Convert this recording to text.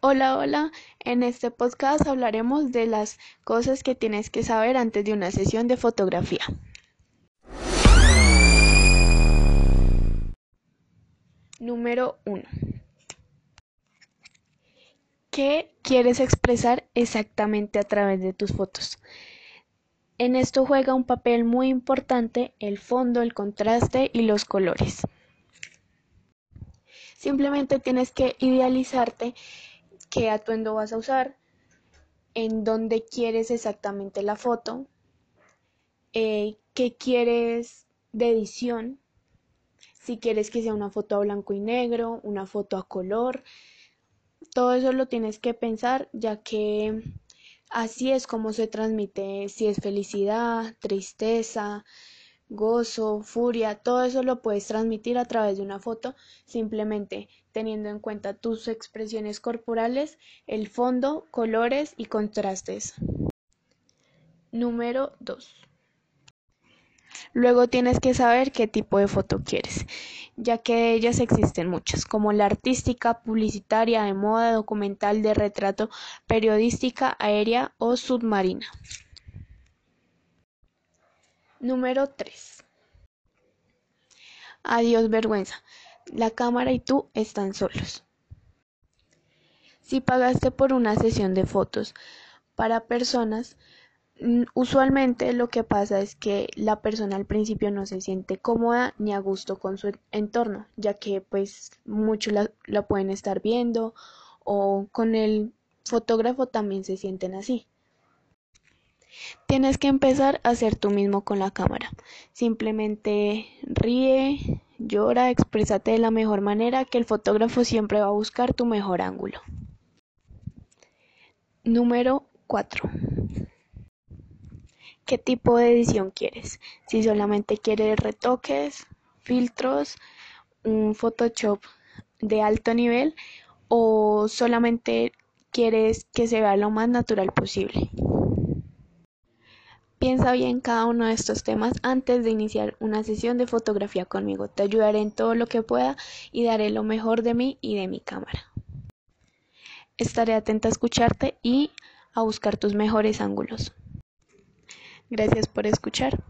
Hola, hola. En este podcast hablaremos de las cosas que tienes que saber antes de una sesión de fotografía. Número 1. ¿Qué quieres expresar exactamente a través de tus fotos? En esto juega un papel muy importante el fondo, el contraste y los colores. Simplemente tienes que idealizarte qué atuendo vas a usar, en dónde quieres exactamente la foto, eh, qué quieres de edición, si quieres que sea una foto a blanco y negro, una foto a color, todo eso lo tienes que pensar ya que así es como se transmite si es felicidad, tristeza, gozo, furia, todo eso lo puedes transmitir a través de una foto, simplemente teniendo en cuenta tus expresiones corporales, el fondo, colores y contrastes. Número 2. Luego tienes que saber qué tipo de foto quieres, ya que de ellas existen muchas, como la artística, publicitaria, de moda, documental, de retrato, periodística, aérea o submarina. Número 3. Adiós vergüenza. La cámara y tú están solos. Si pagaste por una sesión de fotos para personas, mm, usualmente lo que pasa es que la persona al principio no se siente cómoda ni a gusto con su entorno, ya que pues muchos la, la pueden estar viendo o con el fotógrafo también se sienten así. Tienes que empezar a ser tú mismo con la cámara. Simplemente ríe, llora, exprésate de la mejor manera que el fotógrafo siempre va a buscar tu mejor ángulo. Número 4. ¿Qué tipo de edición quieres? Si solamente quieres retoques, filtros, un Photoshop de alto nivel o solamente quieres que se vea lo más natural posible. Piensa bien cada uno de estos temas antes de iniciar una sesión de fotografía conmigo. Te ayudaré en todo lo que pueda y daré lo mejor de mí y de mi cámara. Estaré atenta a escucharte y a buscar tus mejores ángulos. Gracias por escuchar.